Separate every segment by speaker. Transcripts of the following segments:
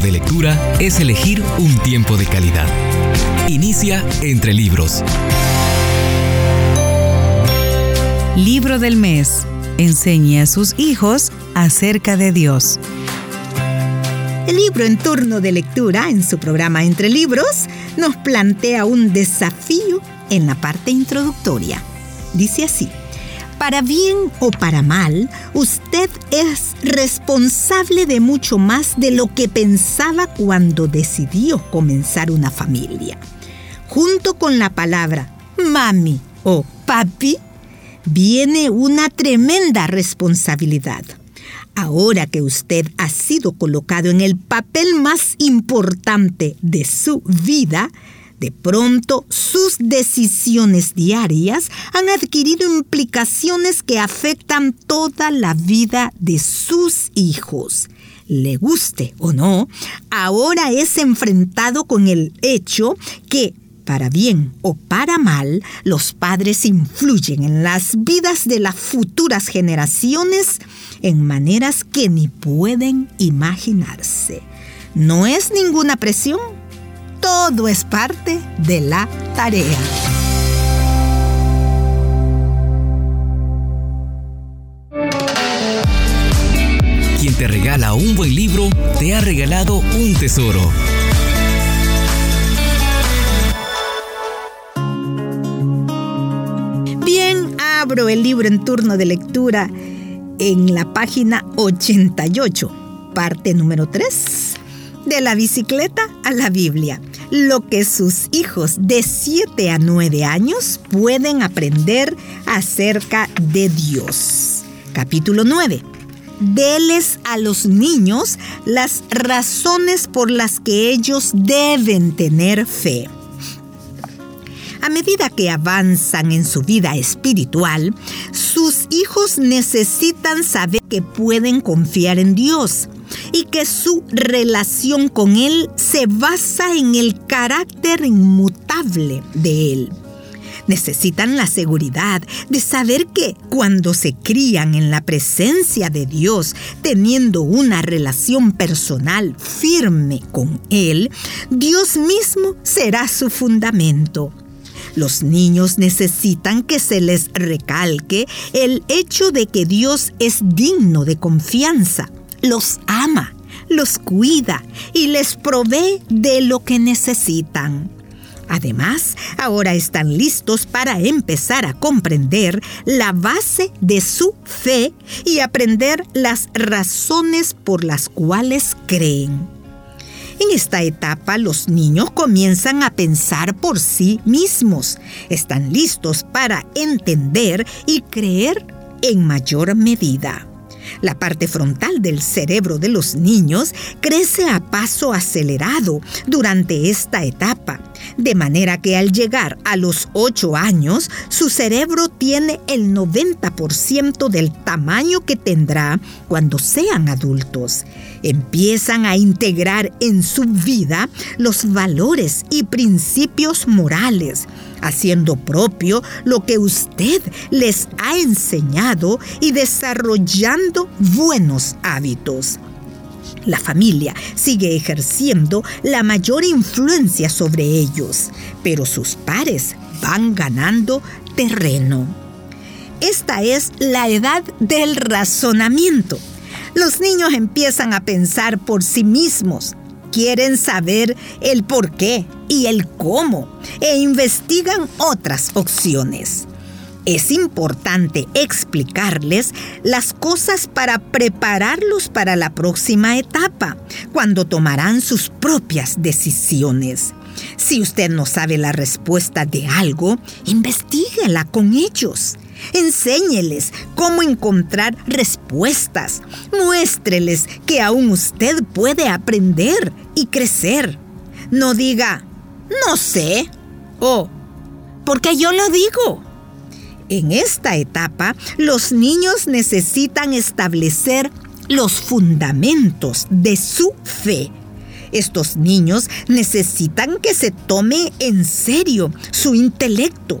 Speaker 1: de lectura es elegir un tiempo de calidad. Inicia entre libros.
Speaker 2: Libro del mes. Enseñe a sus hijos acerca de Dios.
Speaker 3: El libro en turno de lectura en su programa Entre Libros nos plantea un desafío en la parte introductoria. Dice así, para bien o para mal, usted es responsable de mucho más de lo que pensaba cuando decidió comenzar una familia. Junto con la palabra mami o papi, viene una tremenda responsabilidad. Ahora que usted ha sido colocado en el papel más importante de su vida, de pronto sus decisiones diarias han adquirido implicaciones que afectan toda la vida de sus hijos. Le guste o no, ahora es enfrentado con el hecho que para bien o para mal, los padres influyen en las vidas de las futuras generaciones en maneras que ni pueden imaginarse. No es ninguna presión, todo es parte de la tarea.
Speaker 1: Quien te regala un buen libro, te ha regalado un tesoro.
Speaker 3: abro el libro en turno de lectura en la página 88, parte número 3, de la bicicleta a la Biblia. Lo que sus hijos de 7 a 9 años pueden aprender acerca de Dios. Capítulo 9. Deles a los niños las razones por las que ellos deben tener fe. A medida que avanzan en su vida espiritual, sus hijos necesitan saber que pueden confiar en Dios y que su relación con Él se basa en el carácter inmutable de Él. Necesitan la seguridad de saber que cuando se crían en la presencia de Dios, teniendo una relación personal firme con Él, Dios mismo será su fundamento. Los niños necesitan que se les recalque el hecho de que Dios es digno de confianza, los ama, los cuida y les provee de lo que necesitan. Además, ahora están listos para empezar a comprender la base de su fe y aprender las razones por las cuales creen. En esta etapa los niños comienzan a pensar por sí mismos. Están listos para entender y creer en mayor medida. La parte frontal del cerebro de los niños crece a paso acelerado durante esta etapa, de manera que al llegar a los 8 años, su cerebro tiene el 90% del tamaño que tendrá cuando sean adultos. Empiezan a integrar en su vida los valores y principios morales haciendo propio lo que usted les ha enseñado y desarrollando buenos hábitos. La familia sigue ejerciendo la mayor influencia sobre ellos, pero sus pares van ganando terreno. Esta es la edad del razonamiento. Los niños empiezan a pensar por sí mismos, quieren saber el por qué y el cómo e investigan otras opciones. Es importante explicarles las cosas para prepararlos para la próxima etapa, cuando tomarán sus propias decisiones. Si usted no sabe la respuesta de algo, investiguela con ellos. Enséñeles cómo encontrar respuestas. Muéstreles que aún usted puede aprender y crecer. No diga, no sé, o porque yo lo digo. En esta etapa, los niños necesitan establecer los fundamentos de su fe. Estos niños necesitan que se tome en serio su intelecto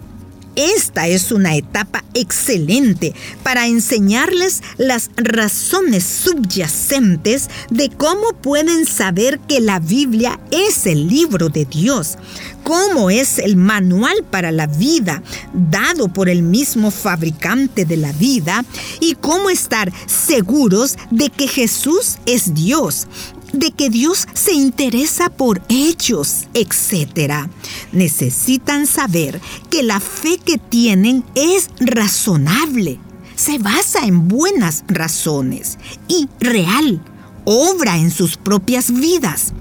Speaker 3: esta es una etapa excelente para enseñarles las razones subyacentes de cómo pueden saber que la Biblia es el libro de Dios, cómo es el manual para la vida dado por el mismo fabricante de la vida y cómo estar seguros de que Jesús es Dios de que Dios se interesa por ellos, etc. Necesitan saber que la fe que tienen es razonable, se basa en buenas razones y real, obra en sus propias vidas.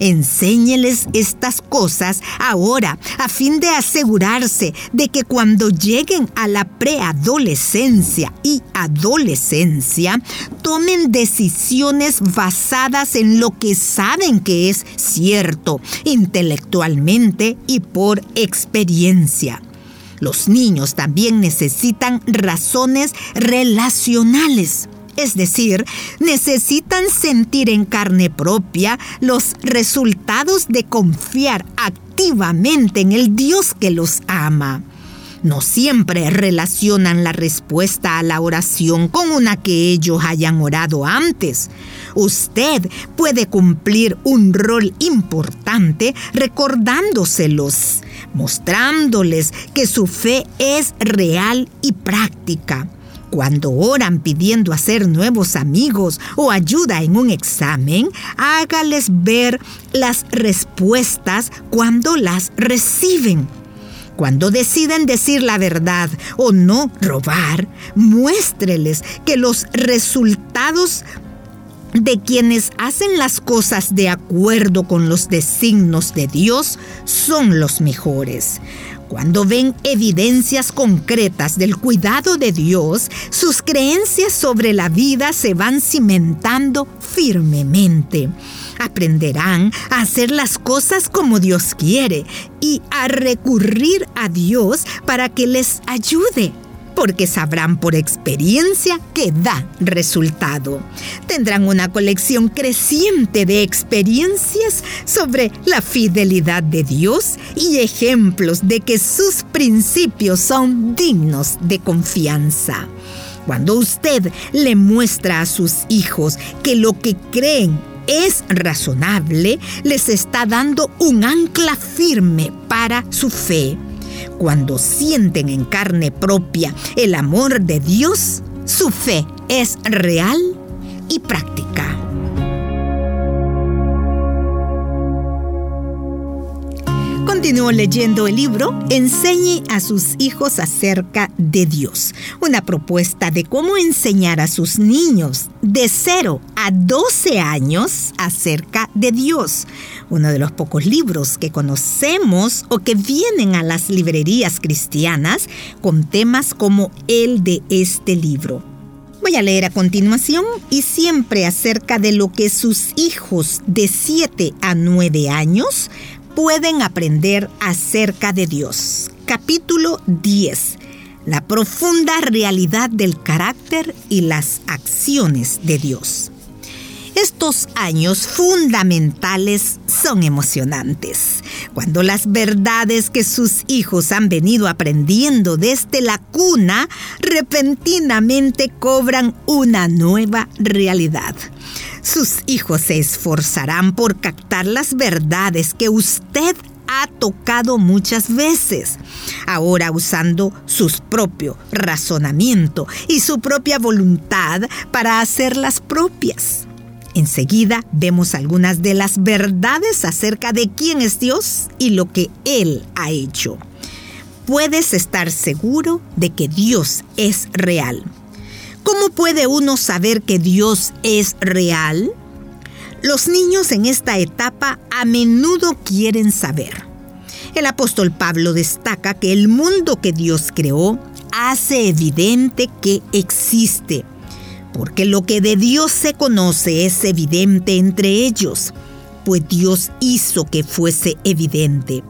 Speaker 3: Enséñeles estas cosas ahora a fin de asegurarse de que cuando lleguen a la preadolescencia y adolescencia, tomen decisiones basadas en lo que saben que es cierto intelectualmente y por experiencia. Los niños también necesitan razones relacionales es decir, necesitan sentir en carne propia los resultados de confiar activamente en el Dios que los ama. No siempre relacionan la respuesta a la oración con una que ellos hayan orado antes. Usted puede cumplir un rol importante recordándoselos, mostrándoles que su fe es real y práctica cuando oran pidiendo hacer nuevos amigos o ayuda en un examen, hágales ver las respuestas cuando las reciben. Cuando deciden decir la verdad o no robar, muéstreles que los resultados de quienes hacen las cosas de acuerdo con los designos de Dios son los mejores. Cuando ven evidencias concretas del cuidado de Dios, sus creencias sobre la vida se van cimentando firmemente. Aprenderán a hacer las cosas como Dios quiere y a recurrir a Dios para que les ayude porque sabrán por experiencia que da resultado. Tendrán una colección creciente de experiencias sobre la fidelidad de Dios y ejemplos de que sus principios son dignos de confianza. Cuando usted le muestra a sus hijos que lo que creen es razonable, les está dando un ancla firme para su fe. Cuando sienten en carne propia el amor de Dios, su fe es real y práctica. Continúo leyendo el libro Enseñe a sus hijos acerca de Dios, una propuesta de cómo enseñar a sus niños de 0 a 12 años acerca de Dios, uno de los pocos libros que conocemos o que vienen a las librerías cristianas con temas como el de este libro. Voy a leer a continuación y siempre acerca de lo que sus hijos de 7 a 9 años pueden aprender acerca de Dios. Capítulo 10. La profunda realidad del carácter y las acciones de Dios. Estos años fundamentales son emocionantes, cuando las verdades que sus hijos han venido aprendiendo desde la cuna repentinamente cobran una nueva realidad. Sus hijos se esforzarán por captar las verdades que usted ha tocado muchas veces, ahora usando su propio razonamiento y su propia voluntad para hacerlas propias. Enseguida vemos algunas de las verdades acerca de quién es Dios y lo que Él ha hecho. Puedes estar seguro de que Dios es real. ¿Cómo puede uno saber que Dios es real? Los niños en esta etapa a menudo quieren saber. El apóstol Pablo destaca que el mundo que Dios creó hace evidente que existe, porque lo que de Dios se conoce es evidente entre ellos, pues Dios hizo que fuese evidente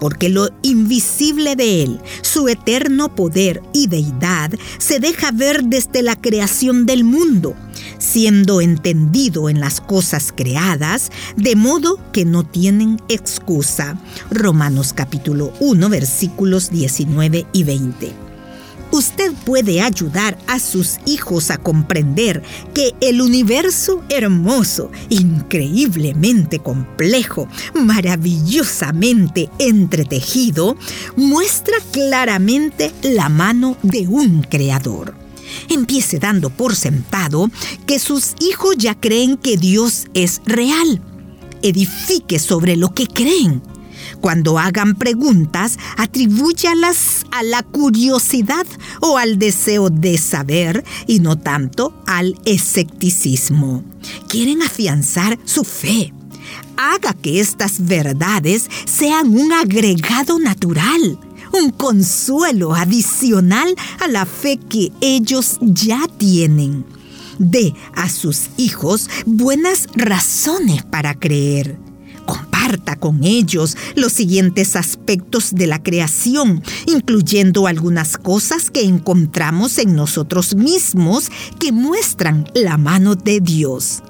Speaker 3: porque lo invisible de Él, su eterno poder y deidad, se deja ver desde la creación del mundo, siendo entendido en las cosas creadas, de modo que no tienen excusa. Romanos capítulo 1 versículos 19 y 20 usted puede ayudar a sus hijos a comprender que el universo hermoso, increíblemente complejo, maravillosamente entretejido, muestra claramente la mano de un creador. Empiece dando por sentado que sus hijos ya creen que Dios es real. Edifique sobre lo que creen cuando hagan preguntas, atribúyalas a la curiosidad o al deseo de saber y no tanto al escepticismo. Quieren afianzar su fe. Haga que estas verdades sean un agregado natural un consuelo adicional a la fe que ellos ya tienen. Dé a sus hijos buenas razones para creer comparta con ellos los siguientes aspectos de la creación, incluyendo algunas cosas que encontramos en nosotros mismos que muestran la mano de Dios.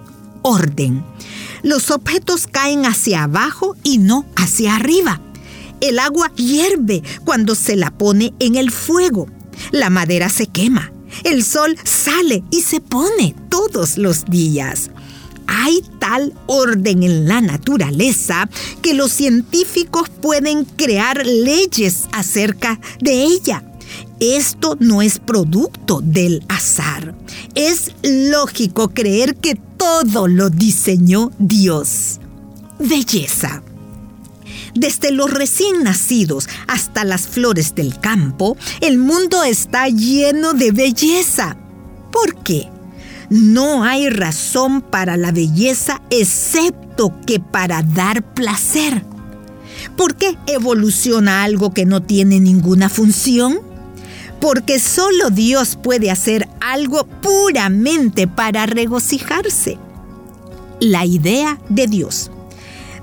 Speaker 3: Orden. Los objetos caen hacia abajo y no hacia arriba. El agua hierve cuando se la pone en el fuego. La madera se quema. El sol sale y se pone todos los días. Hay tal orden en la naturaleza que los científicos pueden crear leyes acerca de ella. Esto no es producto del azar. Es lógico creer que todo lo diseñó Dios. Belleza. Desde los recién nacidos hasta las flores del campo, el mundo está lleno de belleza. ¿Por qué? No hay razón para la belleza excepto que para dar placer. ¿Por qué evoluciona algo que no tiene ninguna función? Porque solo Dios puede hacer algo puramente para regocijarse. La idea de Dios.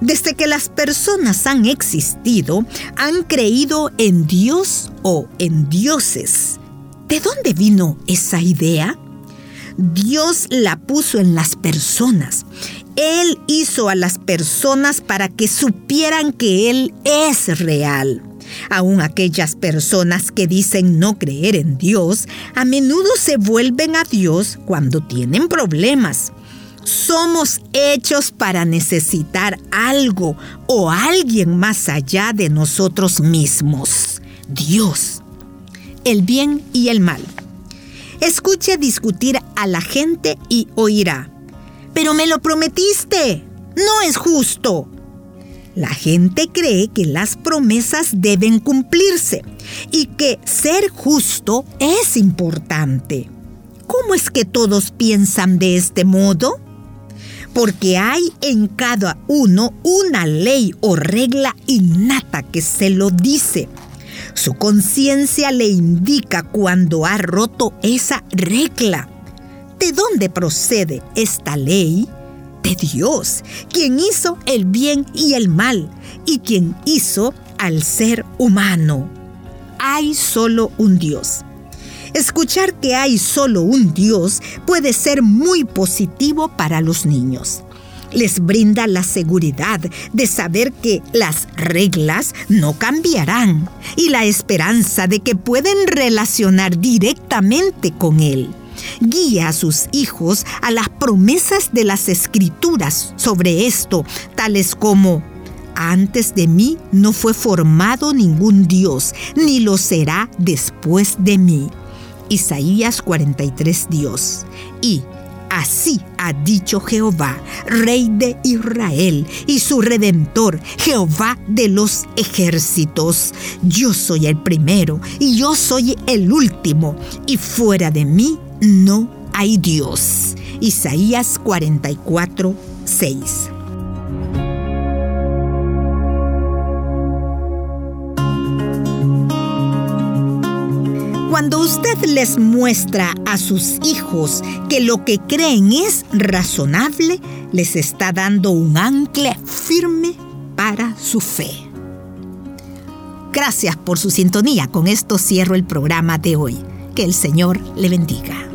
Speaker 3: Desde que las personas han existido, han creído en Dios o en dioses. ¿De dónde vino esa idea? Dios la puso en las personas. Él hizo a las personas para que supieran que Él es real. Aún aquellas personas que dicen no creer en Dios, a menudo se vuelven a Dios cuando tienen problemas. Somos hechos para necesitar algo o alguien más allá de nosotros mismos. Dios. El bien y el mal. Escuche discutir a la gente y oirá. Pero me lo prometiste. No es justo. La gente cree que las promesas deben cumplirse y que ser justo es importante. ¿Cómo es que todos piensan de este modo? Porque hay en cada uno una ley o regla innata que se lo dice. Su conciencia le indica cuando ha roto esa regla. ¿De dónde procede esta ley? De Dios, quien hizo el bien y el mal y quien hizo al ser humano. Hay solo un Dios. Escuchar que hay solo un Dios puede ser muy positivo para los niños les brinda la seguridad de saber que las reglas no cambiarán y la esperanza de que pueden relacionar directamente con Él. Guía a sus hijos a las promesas de las escrituras sobre esto, tales como antes de mí no fue formado ningún Dios, ni lo será después de mí. Isaías 43 Dios. Y Así ha dicho Jehová, Rey de Israel y su Redentor, Jehová de los ejércitos. Yo soy el primero y yo soy el último, y fuera de mí no hay Dios. Isaías 44, 6. Cuando usted les muestra a sus hijos que lo que creen es razonable, les está dando un ancla firme para su fe. Gracias por su sintonía. Con esto cierro el programa de hoy. Que el Señor le bendiga.